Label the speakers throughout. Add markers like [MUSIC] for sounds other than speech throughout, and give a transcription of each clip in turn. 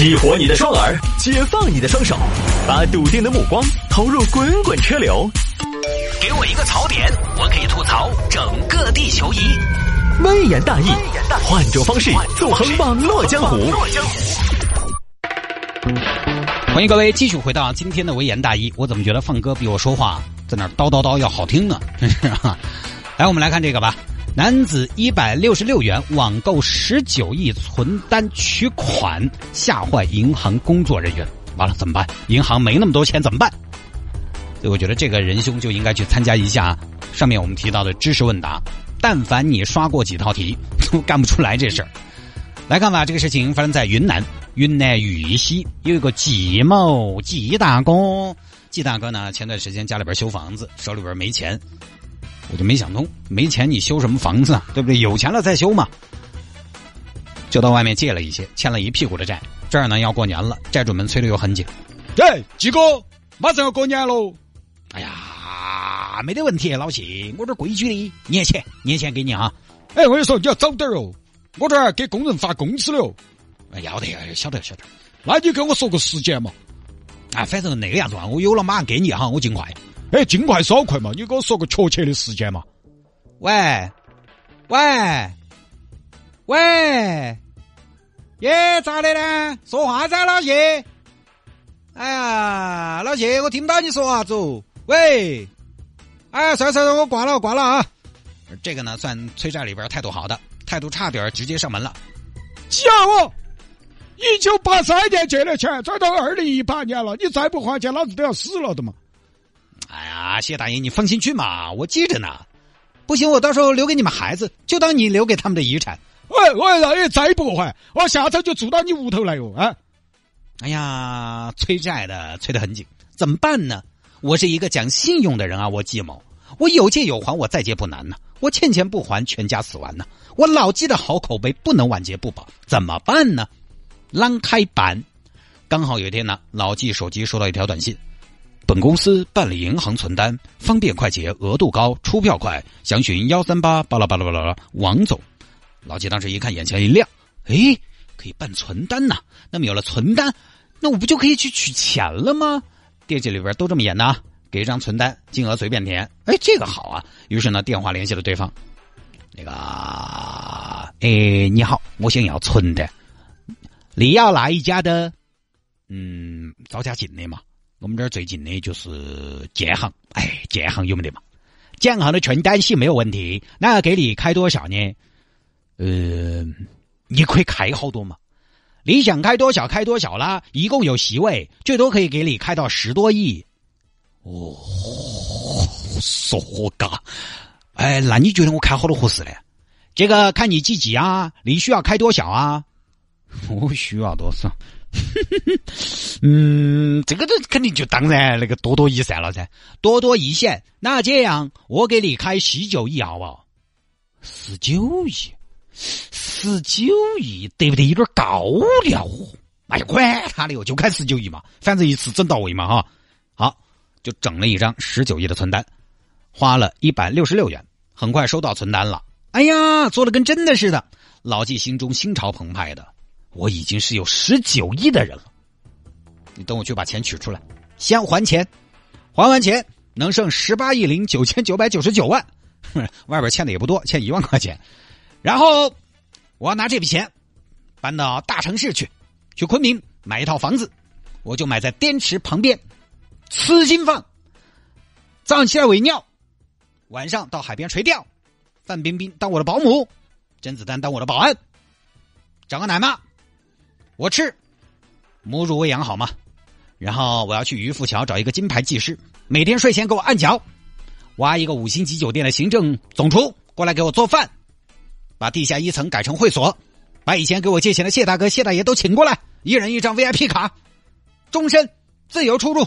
Speaker 1: 激活你的双耳，解放你的双手，把笃定的目光投入滚滚车流。给我一个槽点，我可以吐槽整个地球仪。微言大义，换种方式纵横网络江湖。
Speaker 2: 欢迎各位继续回到今天的微言大义。我怎么觉得放歌比我说话在那叨叨叨要好听呢？真 [LAUGHS] 是啊！来，我们来看这个吧。男子一百六十六元网购十九亿存单取款，吓坏银行工作人员。完了怎么办？银行没那么多钱怎么办？所以我觉得这个仁兄就应该去参加一下上面我们提到的知识问答。但凡你刷过几套题，[LAUGHS] 都干不出来这事儿。来看吧，这个事情发生在云南，云南玉溪有一个季某季大哥，季大哥呢前段时间家里边修房子，手里边没钱。我就没想通，没钱你修什么房子啊？对不对？有钱了再修嘛。就到外面借了一些，欠了一屁股的债。这儿呢要过年了，债主们催的又很紧。
Speaker 3: 哎，季哥，马上要过年喽！
Speaker 2: 哎呀，没得问题，老谢，我这规矩的，年前年前给你啊。
Speaker 3: 哎，我跟你说，你要早点哦，我这儿给工人发工资了哦。
Speaker 2: 要得要得，晓得晓得。
Speaker 3: 那你给我说个时间嘛？
Speaker 2: 啊，反正那个样子啊，我有了马上给你哈，我尽快。
Speaker 3: 哎，尽快少快嘛！你给我说个确切的时间嘛？
Speaker 2: 喂，喂，喂，耶，咋的呢？说话噻，老谢。哎呀，老谢，我听不到你说啥子。喂，哎，算算算，我挂了，挂了啊。这个呢，算催债里边态度好的，态度差点直接上门了。
Speaker 3: 吓我！一九八三年借的钱，转到二零一八年了，你再不还钱，老子都要死了的嘛！
Speaker 2: 哎呀，谢大爷，你放心去嘛，我记着呢。不行，我到时候留给你们孩子，就当你留给他们的遗产。
Speaker 3: 喂，我让你再不还，我下周就住到你屋头来哟！啊！
Speaker 2: 哎呀，催债的催得很紧，怎么办呢？我是一个讲信用的人啊，我季某，我有借有还，我再借不难呢。我欠钱不还，全家死完呢。我老季的好口碑不能晚节不保，怎么办呢？啷开板？刚好有一天呢，老季手机收到一条短信。本公司办理银行存单，方便快捷，额度高，出票快，详询幺三八巴拉巴拉巴拉王总。老季当时一看，眼前一亮，哎，可以办存单呐！那么有了存单，那我不就可以去取钱了吗？店里里边都这么演的，给一张存单，金额随便填。哎，这个好啊！于是呢，电话联系了对方。那个，哎，你好，我想要存的，你要哪一家的？嗯，找家近的嘛。我们这儿最近的就是建行，哎，建行有没得嘛？建行的存单息没有问题，那给你开多少呢？呃，你可以开好多嘛？你想开多少开多少啦，一共有席位，最多可以给你开到十多亿。哦，说嘎，哎，那你觉得我开好多合适呢？这个看你自己啊，你需要开多少啊？[LAUGHS] 我需要多少？[LAUGHS] 嗯，这个都肯定就当然那个多多益善了噻，多多益善。那这样，我给你开十九亿好不好？十九亿，十九亿得不得有点高了？哎呀，管他的哟，就开十九亿嘛，反正一次整到位嘛哈。好，就整了一张十九亿的存单，花了一百六十六元，很快收到存单了。哎呀，做的跟真的似的，老纪心中心潮澎湃的。我已经是有十九亿的人了，你等我去把钱取出来，先还钱，还完钱能剩十八亿零九千九百九十九万，[LAUGHS] 外边欠的也不多，欠一万块钱，然后我要拿这笔钱搬到大城市去，去昆明买一套房子，我就买在滇池旁边，吃金饭，早上起来喂鸟，晚上到海边垂钓，范冰冰当我的保姆，甄子丹当我的保安，找个奶妈。我吃，母乳喂养好吗？然后我要去渔夫桥找一个金牌技师，每天睡前给我按脚，挖一个五星级酒店的行政总厨过来给我做饭，把地下一层改成会所，把以前给我借钱的谢大哥、谢大爷都请过来，一人一张 VIP 卡，终身自由出入。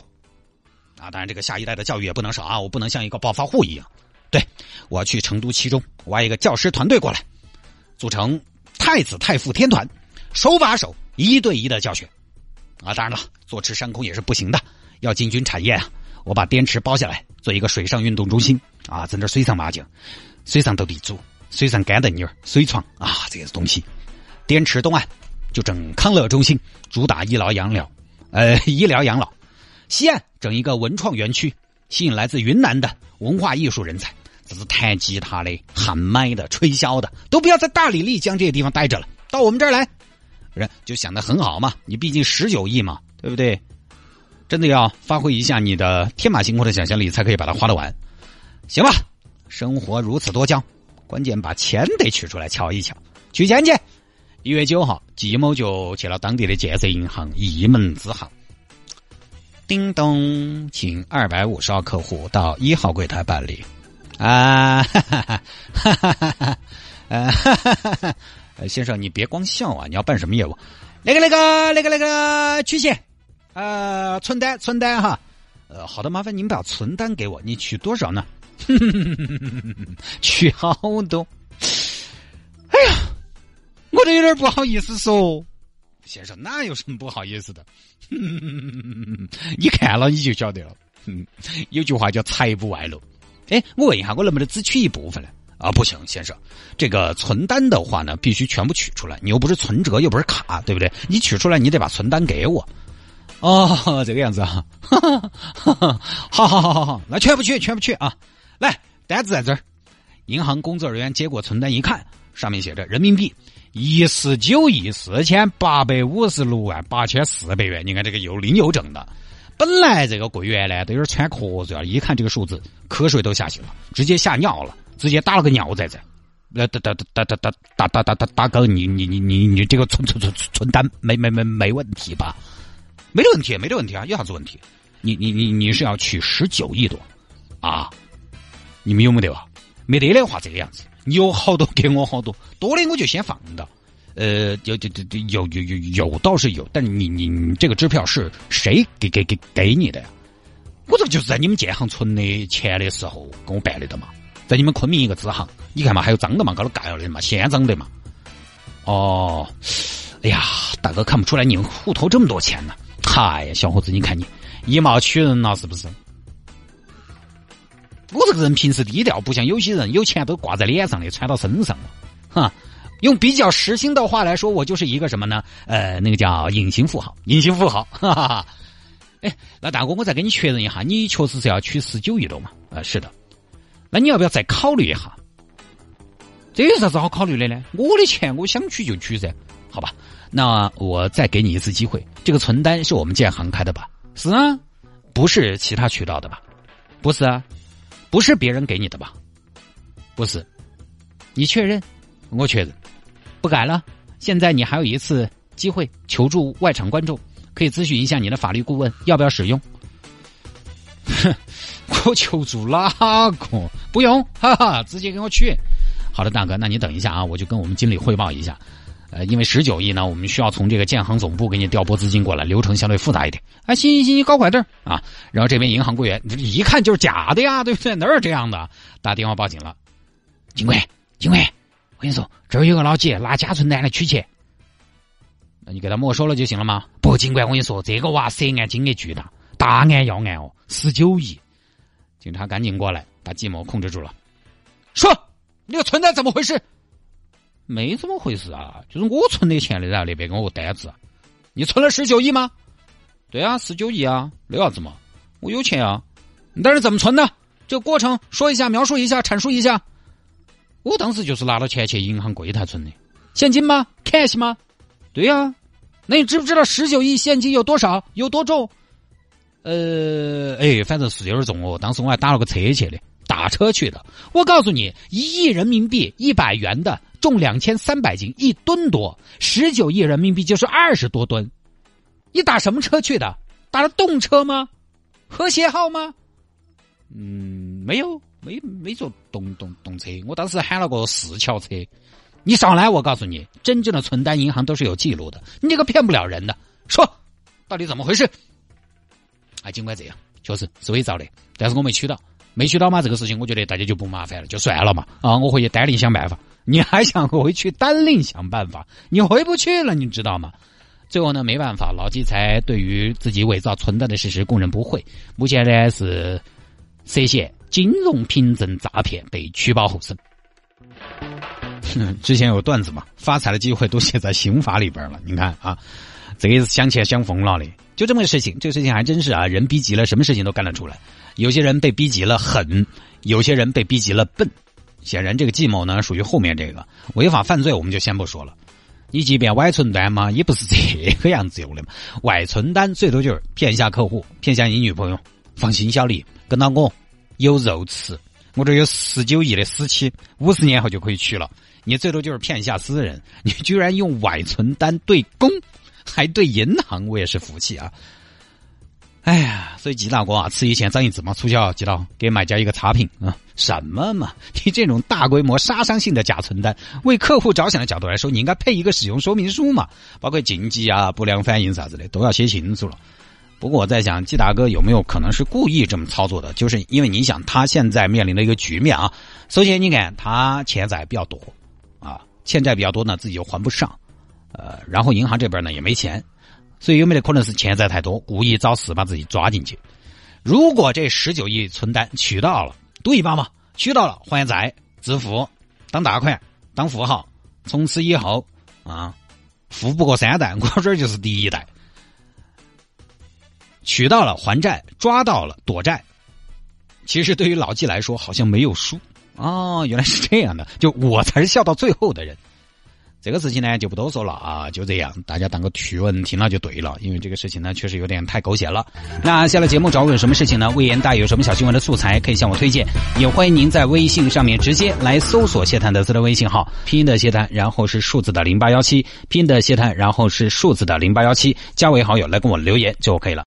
Speaker 2: 啊，当然这个下一代的教育也不能少啊，我不能像一个暴发户一样。对，我要去成都七中挖一个教师团队过来，组成太子太傅天团，手把手。一对一的教学，啊，当然了，坐吃山空也是不行的，要进军产业啊！我把滇池包下来，做一个水上运动中心啊，在那水上麻将、水上斗地主、水上干瞪眼、水床啊，这些东西。滇池东岸就整康乐中心，主打医疗养老，呃，医疗养老。西岸整一个文创园区，吸引来自云南的文化艺术人才，这是弹吉他的、喊麦的、吹箫的，都不要在大理、丽江这些地方待着了，到我们这儿来，人就想的很好嘛。你毕竟十九亿嘛，对不对？真的要发挥一下你的天马行空的想象力，才可以把它花得完，行吧？生活如此多娇，关键把钱得取出来瞧一瞧，取钱去。一月九号，季某就去了当地的建设银行一门支行。叮咚，请二百五十号客户到一号柜台办理。啊，哈哈哈哈哈哈！呃，先生，你别光笑啊！你要办什么业务？那个、那个、那个、那个取钱，呃，存单、存单哈。呃，好的，麻烦您把存单给我。你取多少呢？[LAUGHS] 取好多。哎呀，我都有点不好意思说。先生，那有什么不好意思的？[LAUGHS] 你看了你就晓得了。[LAUGHS] 有句话叫“财不外露”。哎，我问一下，我能不能只取一部分呢？啊，不行，先生，这个存单的话呢，必须全部取出来。你又不是存折，又不是卡，对不对？你取出来，你得把存单给我。哦，这个样子啊。[LAUGHS] 好好好好好，那全部取，全部取啊！来，单子在这儿。银行工作人员接过存单一看，上面写着人民币。一十九亿四千八百五十六万八千四百元，你看这个又零又整的。本来这个柜员呢都有点喘瞌睡了，一看这个数字，瞌睡都吓醒了，直接吓尿了，直接打了个尿在这。来打打打打打打打打打大哥，你你你你你这个存存存存单没没没没问题吧？没得问题，没得问题啊！有啥子问题？你你你你是要取十九亿多啊？你们有没得吧？没得的话，这个样子。你有好多给我好多，多的我就先放到。呃，有有有有有有有倒是有，但你你你这个支票是谁给给给给你的呀？我这就是在你们建行存的钱的时候给我办的的嘛，在你们昆明一个支行，你看嘛，还有脏的嘛，搞了盖了的嘛，现脏的嘛。哦，哎呀，大哥看不出来你户头这么多钱呢。嗨呀，小伙子，你看你以貌取人了是不是？我这个人平时低调，不像有些人有钱都挂在脸上的，穿到身上了。哈，用比较实心的话来说，我就是一个什么呢？呃，那个叫隐形富豪，隐形富豪。哈哈哈。哎，那大哥，我再给你确认一下，你确实是要取十九亿多嘛？呃，是的。那你要不要再考虑一下？这有啥子好考虑的呢？我的钱，我想取就取噻。好吧，那我再给你一次机会。这个存单是我们建行开的吧？是啊，不是其他渠道的吧？不是啊。不是别人给你的吧？不是，你确认？我确认，不改了。现在你还有一次机会求助外场观众，可以咨询一下你的法律顾问要不要使用。哼，我求助哪个？不用，哈哈，直接给我取。好的，大哥，那你等一下啊，我就跟我们经理汇报一下。呃，因为十九亿呢，我们需要从这个建行总部给你调拨资金过来，流程相对复杂一点。哎，行行行，你搞快点啊！然后这边银行柜员一看就是假的呀，对不对？哪有这样的？打电话报警了。警官，警官，我跟你说，这儿有个老姐拿假存单来取钱，那你给他没收了就行了吗？不，警官，我跟你说，这个娃涉案金额巨大，大案要案哦，十九亿。警察赶紧过来，把季某控制住了。说，你个存单怎么回事？没怎么回事啊，就是我存的钱的，然后那边给我单子，你存了十九亿吗？对啊，十九亿啊，那啥子嘛？我有钱啊，但是怎么存的？这个过程说一下，描述一下，阐述一下。我当时就是拿了钱去银行柜台存的，现金吗？cash 吗？对呀，那你知不知道十九亿现金有多少？有多重？呃，哎，反正是有点重哦。当时我还打了个车去的，打车去的。我告诉你，一亿人民币一百元的。重两千三百斤，一吨多，十九亿人民币就是二十多吨。你打什么车去的？打了动车吗？和谐号吗？嗯，没有，没没坐动动动车。我当时喊了个四桥车。你上来，我告诉你，真正的存单银行都是有记录的，你这个骗不了人的。说，到底怎么回事？啊，尽管这样，确实是伪造的，但是我没取到，没取到嘛，这个事情我觉得大家就不麻烦了，就算了嘛。啊，我回去单另想办法。你还想回去单另想办法？你回不去了，你知道吗？最后呢，没办法，老季才对于自己伪造存单的事实供认不讳。目前呢是涉嫌金融凭证诈骗，被取保候审。[LAUGHS] 之前有个段子嘛，发财的机会都写在刑法里边了。你看啊，这个是想钱想疯了的。就这么个事情，这个事情还真是啊，人逼急了，什么事情都干得出来。有些人被逼急了狠，有些人被逼急了笨。显然，这个计谋呢属于后面这个违法犯罪，我们就先不说了。你即便外存单嘛，也不是这个样子用的嘛。外存单最多就是骗一下客户，骗一下你女朋友，放心小李，跟到我有肉吃。我这有十九亿的死期，五十年后就可以取了。你最多就是骗一下私人，你居然用外存单对公，还对银行，我也是服气啊！哎呀，所以季大哥啊，吃一堑长一智嘛，促销记到给买家一个差评啊。什么嘛？你这种大规模杀伤性的假存单，为客户着想的角度来说，你应该配一个使用说明书嘛，包括禁忌啊、不良反应啥子的都要写清楚了。不过我在想，季大哥有没有可能是故意这么操作的？就是因为你想，他现在面临的一个局面啊，首先你看他欠债比较多啊，欠债比较多呢，自己又还不上，呃，然后银行这边呢也没钱，所以有没得可能是欠债太多，故意找事把自己抓进去？如果这十九亿存单取到了。赌一把嘛，取到了还债致富，当大款，当富豪，从此以后啊，富不过三代，我这儿就是第一代。取到了还债，抓到了躲债，其实对于老纪来说好像没有输哦，原来是这样的，就我才是笑到最后的人。这个事情呢就不多说了啊，就这样，大家当个趣闻听了就对了，因为这个事情呢确实有点太狗血了。那下了节目找我有什么事情呢？魏延大有什么小新闻的素材可以向我推荐，也欢迎您在微信上面直接来搜索谢探的私人微信号，拼音的谢探，然后是数字的零八幺七，拼音的谢探，然后是数字的零八幺七，加为好友来跟我留言就 OK 了。